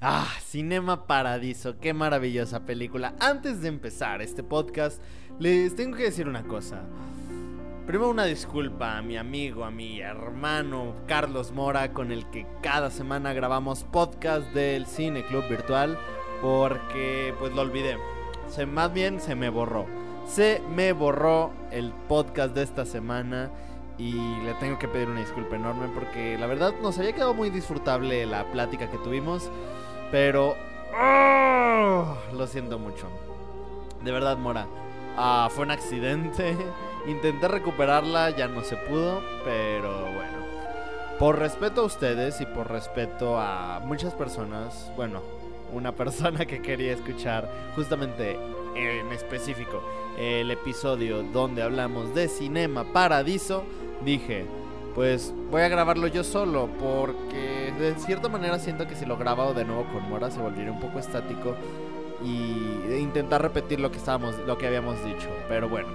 Ah, Cinema Paradiso, qué maravillosa película. Antes de empezar este podcast, les tengo que decir una cosa. Primero una disculpa a mi amigo, a mi hermano Carlos Mora, con el que cada semana grabamos podcast del Cine Club Virtual, porque pues lo olvidé. Se, más bien se me borró. Se me borró el podcast de esta semana y le tengo que pedir una disculpa enorme porque la verdad nos había quedado muy disfrutable la plática que tuvimos. Pero... ¡ah! lo siento mucho. De verdad, Mora. Ah, fue un accidente. Intenté recuperarla, ya no se pudo. Pero bueno. Por respeto a ustedes y por respeto a muchas personas. Bueno, una persona que quería escuchar justamente en específico el episodio donde hablamos de Cinema Paradiso. Dije, pues voy a grabarlo yo solo porque de cierta manera siento que si lo grabo de nuevo con Mora se volvería un poco estático y intentar repetir lo que estábamos, lo que habíamos dicho. Pero bueno,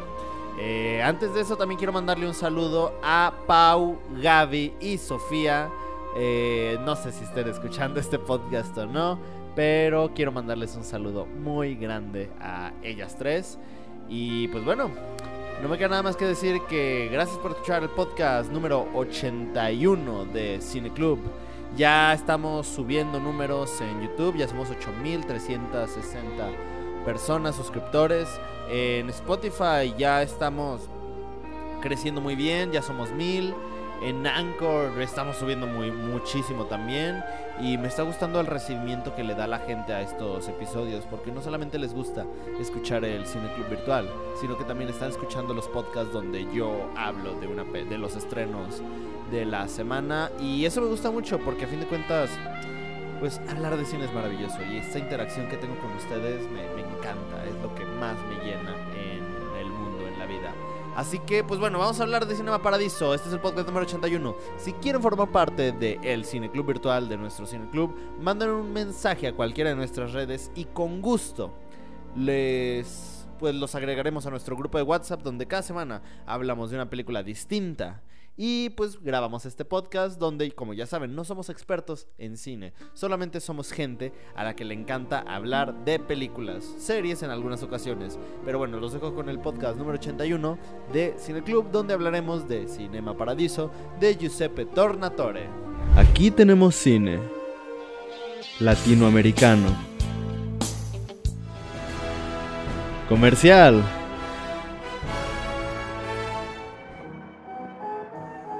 eh, antes de eso también quiero mandarle un saludo a Pau, Gaby y Sofía. Eh, no sé si estén escuchando este podcast o no, pero quiero mandarles un saludo muy grande a ellas tres. Y pues bueno, no me queda nada más que decir que gracias por escuchar el podcast número 81 de Cine Club. Ya estamos subiendo números en YouTube, ya somos 8360 personas suscriptores. En Spotify ya estamos creciendo muy bien, ya somos mil. En Anchor estamos subiendo muy muchísimo también y me está gustando el recibimiento que le da la gente a estos episodios porque no solamente les gusta escuchar el Cine Club virtual, sino que también están escuchando los podcasts donde yo hablo de una de los estrenos de la semana y eso me gusta mucho porque a fin de cuentas pues hablar de cine es maravilloso y esta interacción que tengo con ustedes me, me encanta, es lo que más me llena Así que, pues bueno, vamos a hablar de Cinema Paradiso. Este es el podcast número 81. Si quieren formar parte del Cine Club virtual, de nuestro Cine Club, manden un mensaje a cualquiera de nuestras redes y con gusto les pues los agregaremos a nuestro grupo de WhatsApp donde cada semana hablamos de una película distinta y pues grabamos este podcast donde, como ya saben, no somos expertos en cine, solamente somos gente a la que le encanta hablar de películas, series en algunas ocasiones. Pero bueno, los dejo con el podcast número 81 de Cine Club donde hablaremos de Cinema Paradiso de Giuseppe Tornatore. Aquí tenemos cine latinoamericano. Comercial.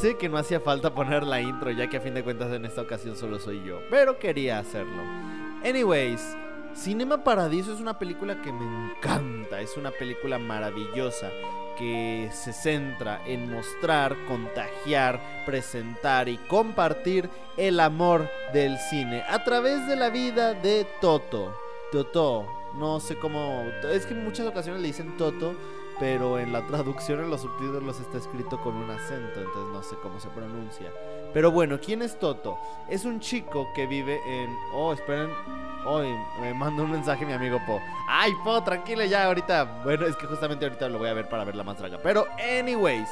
Sé que no hacía falta poner la intro, ya que a fin de cuentas en esta ocasión solo soy yo, pero quería hacerlo. Anyways, Cinema Paradiso es una película que me encanta, es una película maravillosa que se centra en mostrar, contagiar, presentar y compartir el amor del cine a través de la vida de Toto. Toto, no sé cómo, es que en muchas ocasiones le dicen Toto pero en la traducción en los subtítulos está escrito con un acento, entonces no sé cómo se pronuncia. Pero bueno, ¿quién es Toto? Es un chico que vive en... Oh, esperen. Hoy me manda un mensaje mi amigo Po. Ay, Po, tranquila ya ahorita. Bueno, es que justamente ahorita lo voy a ver para ver la más draga. Pero, anyways,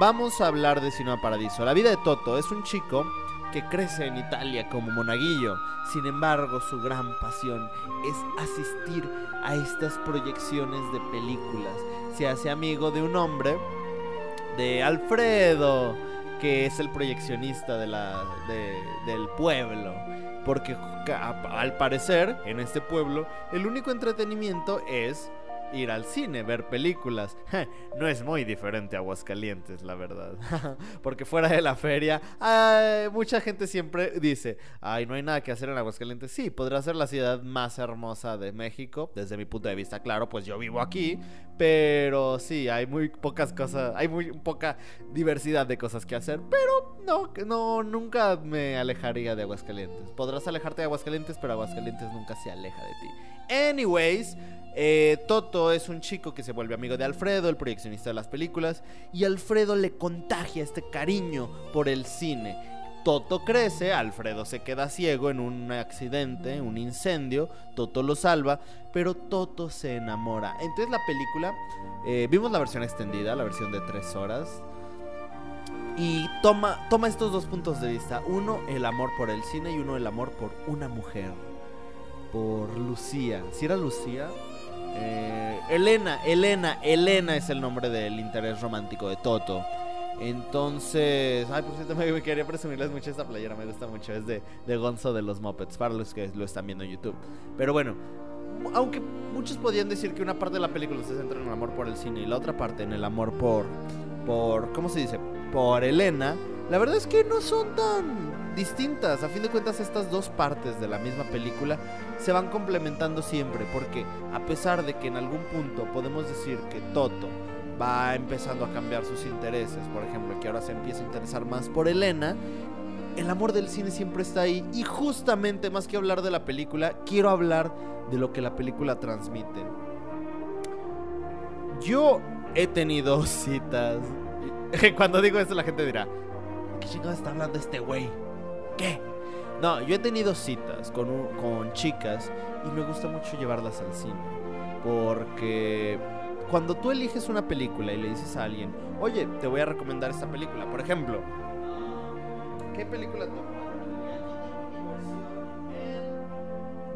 vamos a hablar de Cinema Paradiso. La vida de Toto es un chico que crece en Italia como monaguillo. Sin embargo, su gran pasión es asistir a estas proyecciones de películas se hace amigo de un hombre, de Alfredo, que es el proyeccionista de la, del pueblo. Porque al parecer, en este pueblo, el único entretenimiento es ir al cine, ver películas. no es muy diferente a Aguascalientes, la verdad. Porque fuera de la feria, mucha gente siempre dice, ay, no hay nada que hacer en Aguascalientes. Sí, podrá ser la ciudad más hermosa de México, desde mi punto de vista, claro, pues yo vivo aquí, pero sí, hay muy pocas cosas, hay muy poca diversidad de cosas que hacer, pero no, no, nunca me alejaría de Aguascalientes. Podrás alejarte de Aguascalientes, pero Aguascalientes nunca se aleja de ti. Anyways, eh, Toto es un chico que se vuelve amigo de Alfredo, el proyeccionista de las películas, y Alfredo le contagia este cariño por el cine. Toto crece, Alfredo se queda ciego en un accidente, un incendio, Toto lo salva, pero Toto se enamora. Entonces la película, eh, vimos la versión extendida, la versión de tres horas, y toma, toma estos dos puntos de vista. Uno, el amor por el cine y uno, el amor por una mujer. Por Lucía. Si era Lucía, eh, Elena, Elena, Elena es el nombre del interés romántico de Toto. Entonces, ay, por cierto, me, quería presumirles mucho esta playera, me gusta mucho, es de, de Gonzo de los Muppets, para los que lo están viendo en YouTube. Pero bueno, aunque muchos podían decir que una parte de la película se centra en el amor por el cine y la otra parte en el amor por, por, ¿cómo se dice? Por Elena, la verdad es que no son tan distintas. A fin de cuentas, estas dos partes de la misma película se van complementando siempre, porque a pesar de que en algún punto podemos decir que Toto va empezando a cambiar sus intereses, por ejemplo, que ahora se empieza a interesar más por Elena, el amor del cine siempre está ahí y justamente más que hablar de la película, quiero hablar de lo que la película transmite. Yo he tenido citas. Cuando digo esto la gente dirá, ¿qué chingada está hablando este güey? ¿Qué? No, yo he tenido citas con, con chicas y me gusta mucho llevarlas al cine. Porque cuando tú eliges una película y le dices a alguien, oye, te voy a recomendar esta película, por ejemplo, ¿qué película tú?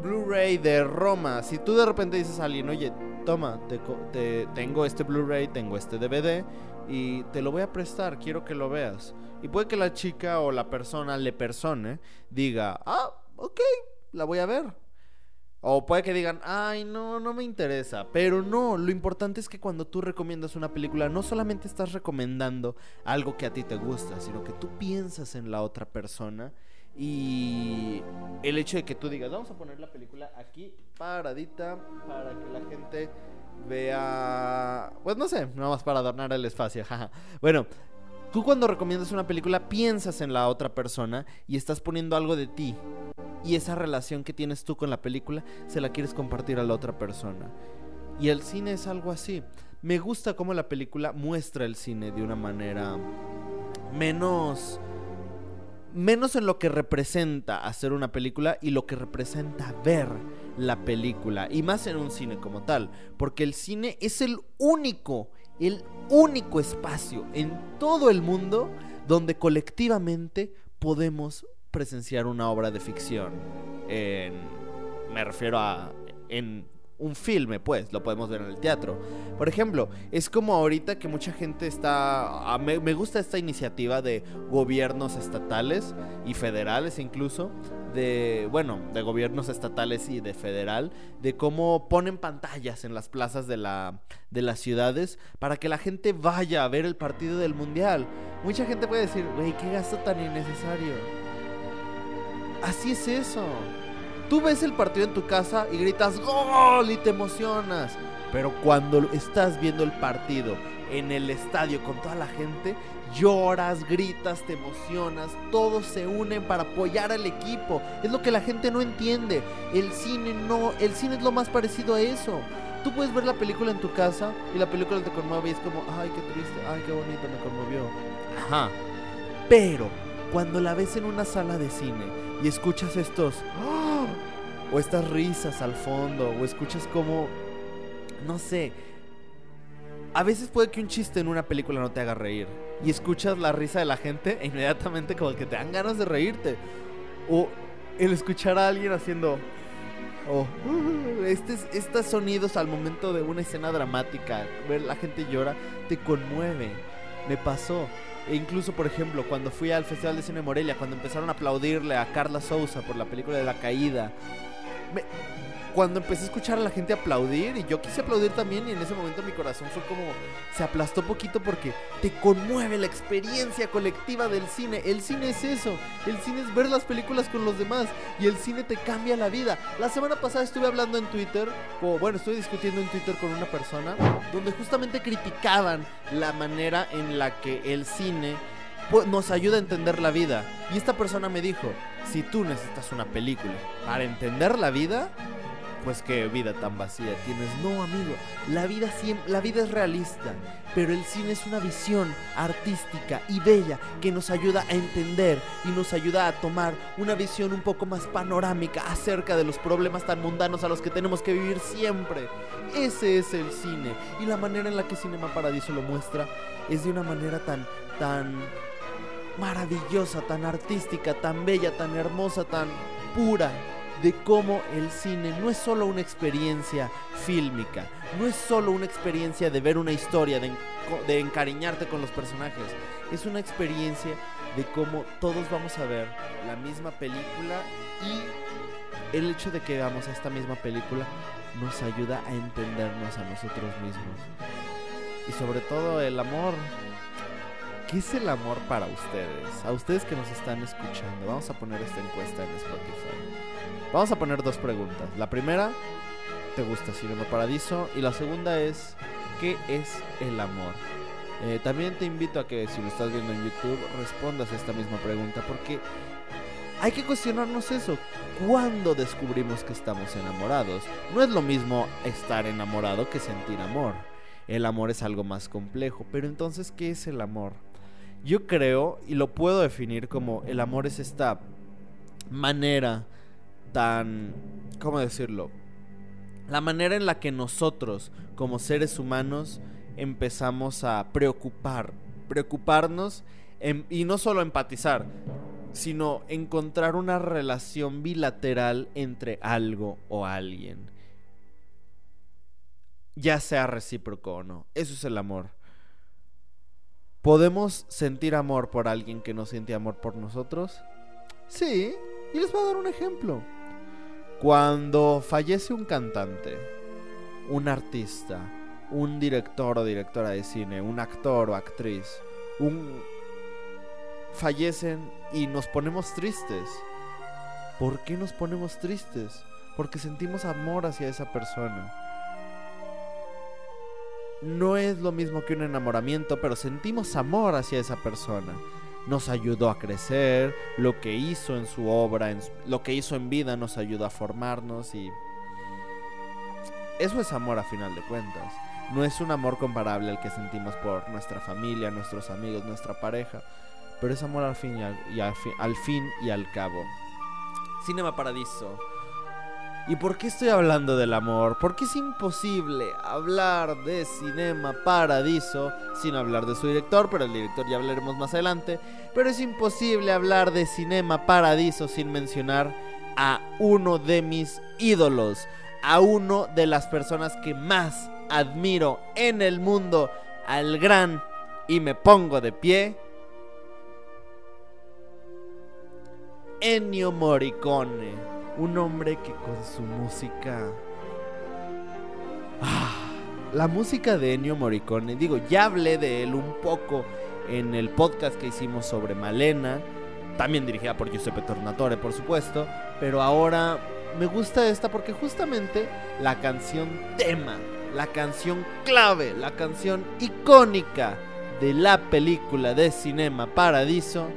Blu-ray de Roma. Si tú de repente dices a alguien, oye, toma, te, tengo este Blu-ray, tengo este DVD y te lo voy a prestar, quiero que lo veas. Y puede que la chica o la persona, le persone, diga, ah, ok, la voy a ver. O puede que digan, ay, no, no me interesa. Pero no, lo importante es que cuando tú recomiendas una película, no solamente estás recomendando algo que a ti te gusta, sino que tú piensas en la otra persona. Y el hecho de que tú digas, vamos a poner la película aquí paradita para que la gente vea, pues no sé, nada más para adornar el espacio. bueno, Tú cuando recomiendas una película piensas en la otra persona y estás poniendo algo de ti. Y esa relación que tienes tú con la película se la quieres compartir a la otra persona. Y el cine es algo así. Me gusta cómo la película muestra el cine de una manera menos menos en lo que representa hacer una película y lo que representa ver la película y más en un cine como tal, porque el cine es el único el único espacio en todo el mundo donde colectivamente podemos presenciar una obra de ficción. me refiero a en un filme, pues, lo podemos ver en el teatro. Por ejemplo, es como ahorita que mucha gente está... me, gusta esta iniciativa de gobiernos estatales y federales incluso, de, bueno, de gobiernos estatales y de federal, de cómo ponen pantallas en las plazas de, la, de las ciudades para que la gente vaya a ver el partido del mundial. Mucha gente puede decir, güey, qué gasto tan innecesario. Así es eso. Tú ves el partido en tu casa y gritas gol y te emocionas. Pero cuando estás viendo el partido en el estadio con toda la gente, lloras, gritas, te emocionas, todos se unen para apoyar al equipo. Es lo que la gente no entiende. El cine no, el cine es lo más parecido a eso. Tú puedes ver la película en tu casa y la película te conmueve y es como, ay, qué triste, ay, qué bonito, me conmovió. Ajá. Pero cuando la ves en una sala de cine y escuchas estos, ¡ah! o estas risas al fondo, o escuchas como, no sé, a veces puede que un chiste en una película no te haga reír. Y escuchas la risa de la gente e inmediatamente como que te dan ganas de reírte. O el escuchar a alguien haciendo... Oh, este, estos sonidos al momento de una escena dramática, ver la gente llora, te conmueve. Me pasó. E incluso, por ejemplo, cuando fui al Festival de Cine Morelia, cuando empezaron a aplaudirle a Carla Souza por la película de La Caída, cuando empecé a escuchar a la gente aplaudir y yo quise aplaudir también y en ese momento mi corazón fue como se aplastó poquito porque te conmueve la experiencia colectiva del cine. El cine es eso, el cine es ver las películas con los demás y el cine te cambia la vida. La semana pasada estuve hablando en Twitter, o bueno, estoy discutiendo en Twitter con una persona donde justamente criticaban la manera en la que el cine nos ayuda a entender la vida. Y esta persona me dijo, si tú necesitas una película para entender la vida, pues qué vida tan vacía tienes. No, amigo, la vida, la vida es realista, pero el cine es una visión artística y bella que nos ayuda a entender y nos ayuda a tomar una visión un poco más panorámica acerca de los problemas tan mundanos a los que tenemos que vivir siempre. Ese es el cine y la manera en la que Cinema Paradiso lo muestra es de una manera tan, tan maravillosa, tan artística, tan bella, tan hermosa, tan pura de cómo el cine no es solo una experiencia fílmica, no es solo una experiencia de ver una historia, de, encariñarte con los personajes, es una experiencia de cómo todos vamos a ver la misma película y el hecho de que veamos esta misma película nos ayuda a entendernos a nosotros mismos. Y sobre todo el amor. ¿Qué es el amor para ustedes? A ustedes que nos están escuchando. Vamos a poner esta encuesta en Spotify. Vamos a poner dos preguntas. La primera, ¿te gusta Cinema Paradiso? Y la segunda es, ¿qué es el amor? Eh, también te invito a que si lo estás viendo en YouTube respondas a esta misma pregunta porque hay que cuestionarnos eso. ¿Cuándo descubrimos que estamos enamorados? No es lo mismo estar enamorado que sentir amor. El amor es algo más complejo, pero entonces, ¿qué es el amor? Yo creo, y lo puedo definir como el amor es esta manera tan, ¿cómo decirlo? La manera en la que nosotros, como seres humanos, empezamos a preocupar, preocuparnos y no solo empatizar, sino encontrar una relación bilateral entre algo o alguien. Ya sea recíproco o no. Eso es el amor. ¿Podemos sentir amor por alguien que no siente amor por nosotros? Sí, y les voy a dar un ejemplo. Cuando fallece un cantante, un artista, un director o directora de cine, un actor o actriz, un fallecen y nos ponemos tristes. ¿Por qué nos ponemos tristes? Porque sentimos amor hacia esa persona. No es lo mismo que un enamoramiento, pero sentimos amor hacia esa persona nos ayudó a crecer, lo que hizo en su obra, lo que hizo en vida nos ayudó a formarnos y eso es amor a final de cuentas. No es un amor comparable al que sentimos por nuestra familia, nuestros amigos, nuestra pareja, pero es amor al fin y al, al fin y al cabo. Cinema Paradiso ¿Y por qué estoy hablando del amor? Porque es imposible hablar de Cinema Paradiso sin hablar de su director, pero el director ya hablaremos más adelante. Pero es imposible hablar de Cinema Paradiso sin mencionar a uno de mis ídolos, a uno de las personas que más admiro en el mundo, al gran y me pongo de pie. Ennio Morricone un hombre que con su música... Ah, la música de Ennio Morricone, digo, ya hablé de él un poco en el podcast que hicimos sobre Malena, también dirigida por Giuseppe Tornatore, por supuesto, pero ahora me gusta esta porque justamente la canción tema, la canción clave, la canción icónica de la película de Cinema Paradiso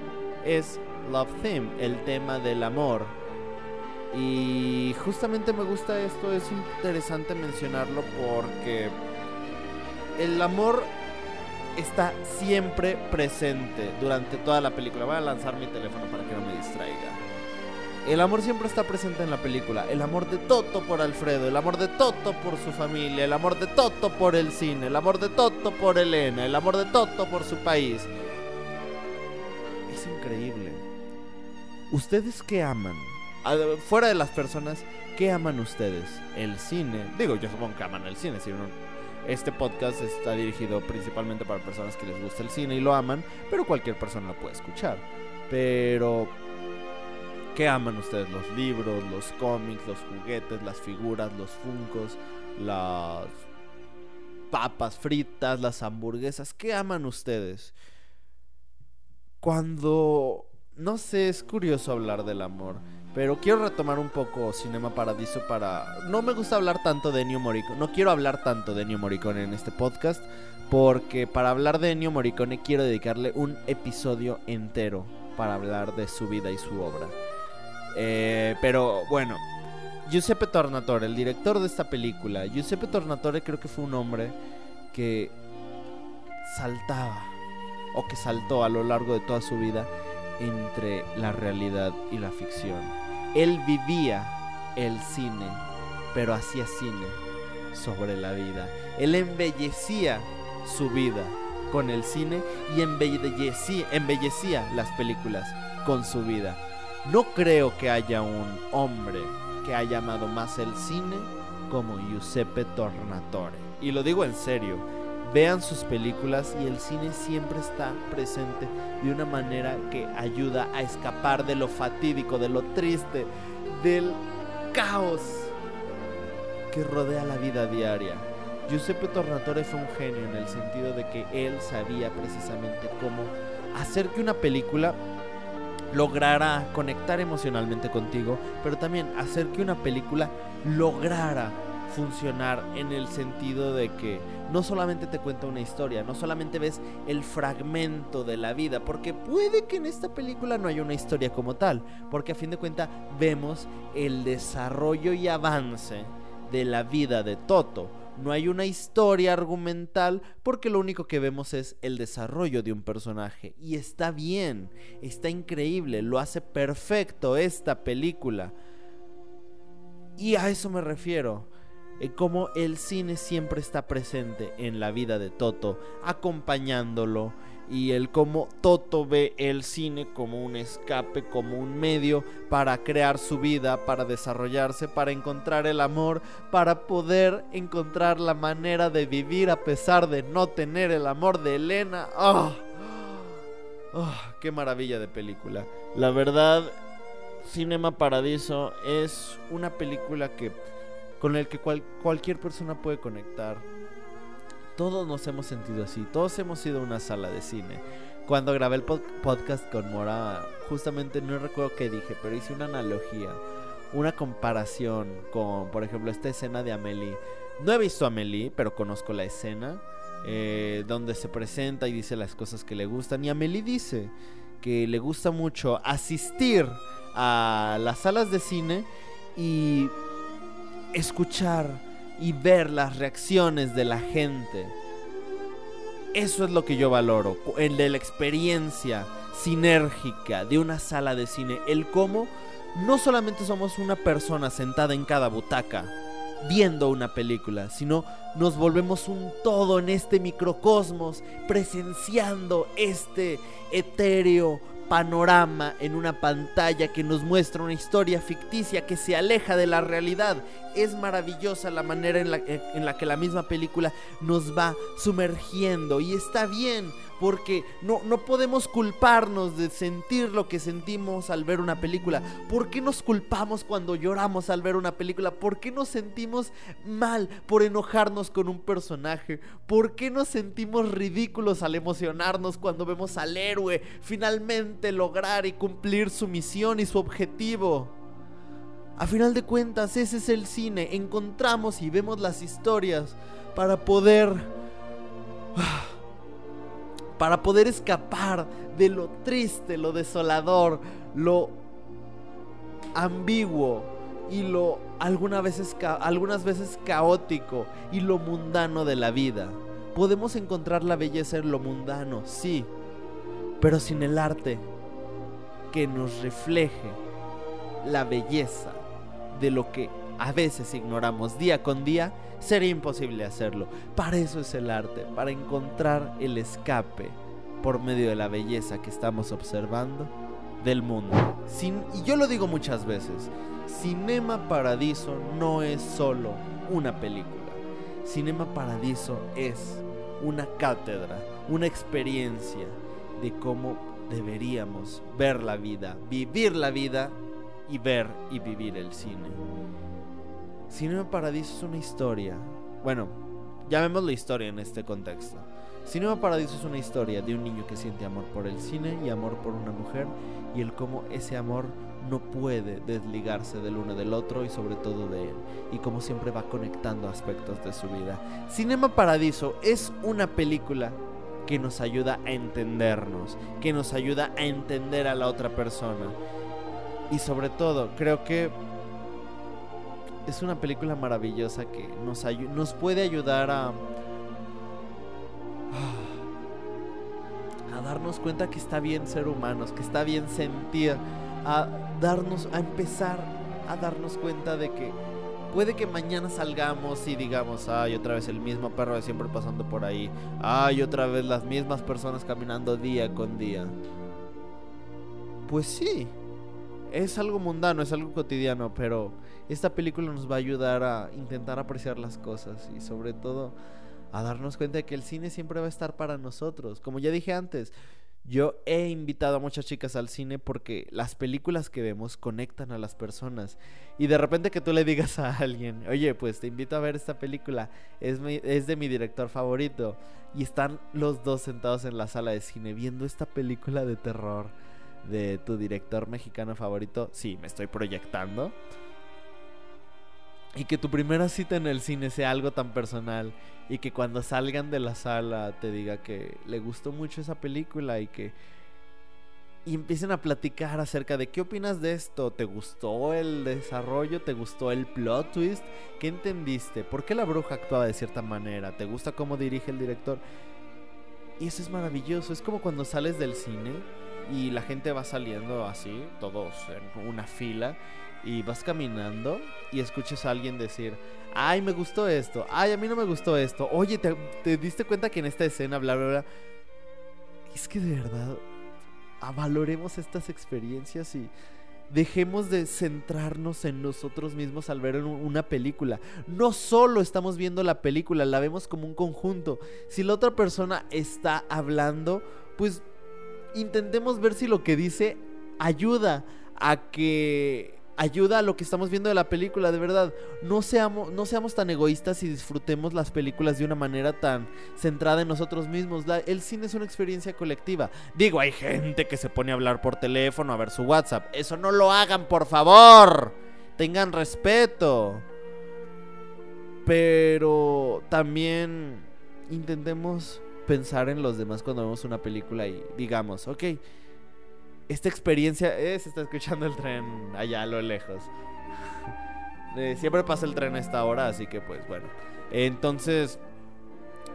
es Love Theme, el tema del amor y justamente me gusta esto, es interesante mencionarlo porque el amor está siempre presente durante toda la película. Voy a lanzar mi teléfono para que no me distraiga. El amor siempre está presente en la película. El amor de Toto por Alfredo, el amor de Toto por su familia, el amor de Toto por el cine, el amor de Toto por Elena, el amor de Toto por su país. Es increíble. ¿Ustedes qué aman? Fuera de las personas, ¿qué aman ustedes? El cine. Digo, yo supongo que aman el cine, si este podcast está dirigido principalmente para personas que les gusta el cine y lo aman, pero cualquier persona lo puede escuchar. Pero ¿Qué aman ustedes? Los libros, los cómics, los juguetes, las figuras, los funcos, las papas fritas, las hamburguesas. ¿Qué aman ustedes? Cuando... No sé, es curioso hablar del amor. Pero quiero retomar un poco Cinema Paradiso para... No me gusta hablar tanto de Ennio Morricone. No quiero hablar tanto de Ennio Morricone en este podcast. Porque para hablar de Ennio Morricone quiero dedicarle un episodio entero para hablar de su vida y su obra. Eh, pero bueno, Giuseppe Tornatore, el director de esta película. Giuseppe Tornatore creo que fue un hombre que saltaba o que saltó a lo largo de toda su vida entre la realidad y la ficción. Él vivía el cine, pero hacía cine sobre la vida. Él embellecía su vida con el cine y embellecía, las películas con su vida. No creo que haya un hombre que haya amado más el cine como Giuseppe Tornatore. Y lo digo en serio, vean sus películas y el cine siempre está presente de una manera que ayuda a escapar de lo fatídico, de lo triste, del caos que rodea la vida diaria. Giuseppe Tornatore fue un genio en el sentido de que él sabía precisamente cómo hacer que una película lograra conectar emocionalmente contigo, pero también hacer que una película lograra funcionar en el sentido de que no solamente te cuenta una historia, no solamente ves el fragmento de la vida, porque puede que en esta película no haya una historia como tal, porque a fin de cuentas vemos el desarrollo y avance de la vida de Toto. No hay una historia argumental porque lo único que vemos es el desarrollo de un personaje. Y está bien, está increíble, lo hace perfecto esta película. Y a eso me refiero eh, cómo el cine siempre está presente en la vida de Toto, acompañándolo y el cómo Toto ve el cine como un escape, como un medio para crear su vida, para desarrollarse, para encontrar el amor, para poder encontrar la manera de vivir a pesar de no tener el amor de Elena. ¡Ah! ¡Qué maravilla de película! La verdad, Cinema Paradiso es una película que con el que cualquier persona puede conectar. Todos nos hemos sentido así, todos hemos ido a una sala de cine. Cuando grabé el podcast con Mora, justamente no recuerdo qué dije, pero hice una analogía, una comparación con, por ejemplo, esta escena de Amelie. No he visto a Amelie, pero conozco la escena eh, donde se presenta y dice las cosas que le gustan. Y Amelie dice que le gusta mucho asistir a las salas de cine y escuchar y ver las reacciones de la gente. Eso es lo que yo valoro, el de la experiencia sinérgica de una sala de cine, el cómo no solamente somos una persona sentada en cada butaca viendo una película, sino nos volvemos un todo en este microcosmos, presenciando este etéreo panorama en una pantalla que nos muestra una historia ficticia que se aleja de la realidad. Es maravillosa la manera en la, en la que la misma película nos va sumergiendo y está bien porque no, no podemos culparnos de sentir lo que sentimos al ver una película. ¿Por qué nos culpamos cuando lloramos al ver una película? ¿Por qué nos sentimos mal por enojarnos con un personaje? ¿Por qué nos sentimos ridículos al emocionarnos cuando vemos al héroe finalmente lograr y cumplir su misión y su objetivo? A final de cuentas, ese es el cine. Encontramos y vemos las historias para poder para poder escapar de lo triste, lo desolador, lo ambiguo y lo algunas veces, algunas veces caótico y lo mundano de la vida. Podemos encontrar la belleza en lo mundano, sí, pero sin el arte que nos refleje la belleza de lo que a veces ignoramos día con día Sería imposible hacerlo. Para eso es el arte, para encontrar el escape por medio de la belleza que estamos observando del mundo. Sin, y yo lo digo muchas veces, Cinema Paradiso no es solo una película. Cinema Paradiso es una cátedra, una experiencia de cómo deberíamos ver la vida, vivir la vida y ver y vivir el cine. Cinema Paradiso es una historia. Bueno, llamémoslo historia en este contexto. Cinema Paradiso es una historia de un niño que siente amor por el cine y amor por una mujer y el cómo ese amor no puede desligarse del uno del otro y sobre todo de él y como siempre va conectando aspectos de su vida. Cinema Paradiso es una película que nos ayuda a entendernos, que nos ayuda a entender a la otra persona. Y sobre todo, creo que es una película maravillosa que nos, nos puede ayudar a, a darnos cuenta que está bien ser humanos, que está bien sentir, a darnos, a empezar a darnos cuenta de que puede que mañana salgamos y digamos, ay, otra vez el mismo perro siempre pasando por ahí, ay, otra vez las mismas personas caminando día con día. Pues sí, es algo mundano, es algo cotidiano, pero esta película nos va a ayudar a intentar apreciar las cosas y sobre todo a darnos cuenta de que el cine siempre va a estar para nosotros. Como ya dije antes, yo he invitado a muchas chicas al cine porque las películas que vemos conectan a las personas. Y de repente que tú le digas a alguien, oye, pues te invito a ver esta película, es, es de mi director favorito. Y están los dos sentados en la sala de cine viendo esta película de terror de tu director mexicano favorito. Sí, me estoy proyectando. Y que tu primera cita en el cine sea algo tan personal y que cuando salgan de la sala te diga que le gustó mucho esa película y que y empiecen a platicar acerca de qué opinas de esto, ¿te gustó el desarrollo? ¿Te gustó el plot twist? ¿Qué entendiste? ¿Por qué la bruja actuaba de cierta manera? ¿Te gusta cómo dirige el director? Y eso es maravilloso, es como cuando sales del cine y la gente va saliendo así, todos en una fila y vas caminando y escuchas a alguien decir, ay, me gustó esto, ay, a mí no me gustó esto, oye, ¿te, diste cuenta que en esta escena, bla, bla, bla? Es que de verdad, valoremos estas experiencias y dejemos de centrarnos en nosotros mismos al ver una película. No solo estamos viendo la película, la vemos como un conjunto. Si la otra persona está hablando, pues intentemos ver si lo que dice ayuda a que ayuda a lo que estamos viendo de la película, de verdad. No seamos, no seamos tan egoístas y disfrutemos las películas de una manera tan centrada en nosotros mismos. el cine es una experiencia colectiva. Digo, hay gente que se pone a hablar por teléfono, a ver su WhatsApp. Eso no lo hagan, por favor. Tengan respeto. Pero también intentemos pensar en los demás cuando vemos una película y digamos, ok esta experiencia. Eh, se está escuchando el tren allá a lo lejos. Eh, siempre pasa el tren a esta hora, así que pues bueno. Entonces,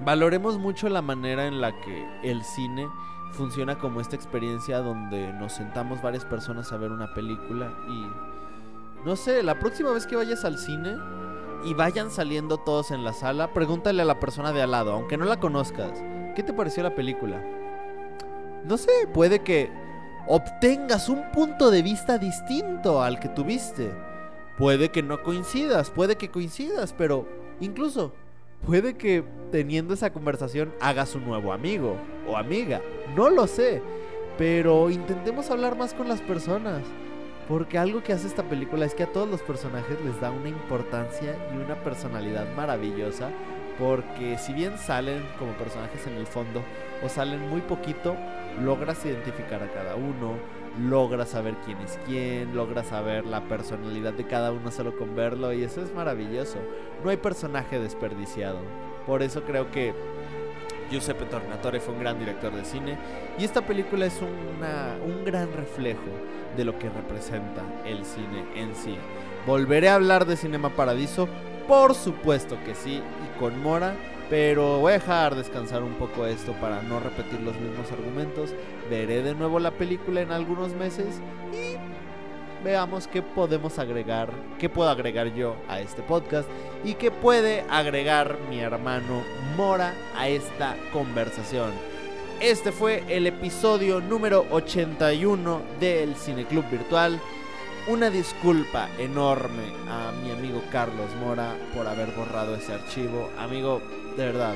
valoremos mucho la manera en la que el cine funciona como esta experiencia donde nos sentamos varias personas a ver una película y... No sé, la próxima vez que vayas al cine y vayan saliendo todos en la sala, pregúntale a la persona de al lado, aunque no la conozcas, ¿qué te pareció la película? No sé, puede que obtengas un punto de vista distinto al que tuviste. Puede que no coincidas, puede que coincidas, pero incluso puede que teniendo esa conversación hagas un nuevo amigo o amiga. No lo sé, pero intentemos hablar más con las personas. Porque algo que hace esta película es que a todos los personajes les da una importancia y una personalidad maravillosa. Porque si bien salen como personajes en el fondo o salen muy poquito, logras identificar a cada uno, logras saber quién es quién, logras saber la personalidad de cada uno solo con verlo y eso es maravilloso. No hay personaje desperdiciado. Por eso creo que Giuseppe Tornatore fue un gran director de cine y esta película es un gran reflejo de lo que representa el cine en sí. ¿Volveré a hablar de Cinema Paradiso? Por supuesto que sí, y con Mora pero voy a dejar descansar un poco esto para no repetir los mismos argumentos. Veré de nuevo la película en algunos meses y veamos qué podemos agregar, qué puedo agregar yo a este podcast y qué puede agregar mi hermano Mora a esta conversación. Este fue el episodio número 81 del Cineclub Virtual. Una disculpa enorme a mi amigo Carlos Mora por haber borrado ese archivo. Amigo, de verdad,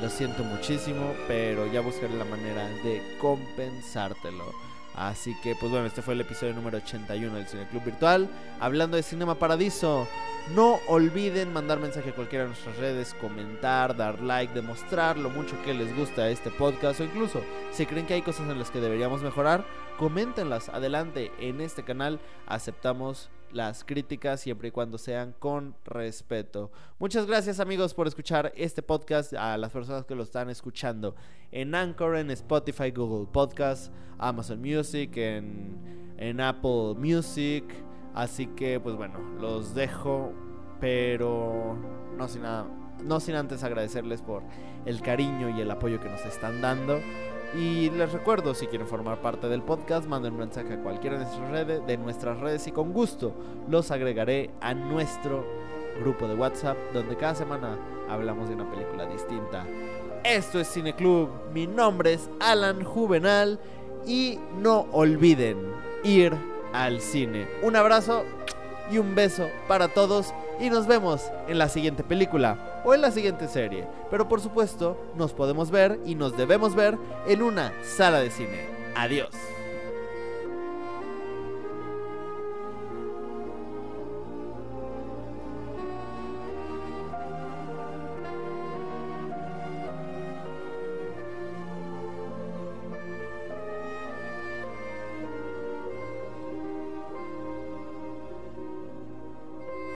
lo siento muchísimo, pero ya buscaré la manera de compensártelo. Así que, pues bueno, este fue el episodio número 81 del Cine Club Virtual. Hablando de Cinema Paradiso, no olviden mandar mensaje a cualquiera de nuestras redes, comentar, dar like, demostrar lo mucho que les gusta este podcast o incluso si creen que hay cosas en las que deberíamos mejorar, coméntenlas. Adelante, en este canal aceptamos las críticas siempre y cuando sean con respeto. Muchas gracias amigos por escuchar este podcast, a las personas que lo están escuchando en Anchor, en Spotify, Google Podcast, Amazon Music, en, en Apple Music. Así que pues bueno, los dejo, pero no sin nada, no sin antes agradecerles por el cariño y el apoyo que nos están dando. Y les recuerdo, si quieren formar parte del podcast, manden un mensaje a cualquiera de nuestras redes, de nuestras redes y con gusto los agregaré a nuestro grupo de WhatsApp, donde cada semana hablamos de una película distinta. Esto es Cine Club, mi nombre es Alan Juvenal y no olviden ir al cine. Un abrazo y un beso para todos y nos vemos en la siguiente película o en la siguiente serie. Pero por supuesto, nos podemos ver y nos debemos ver en una sala de cine. Adiós.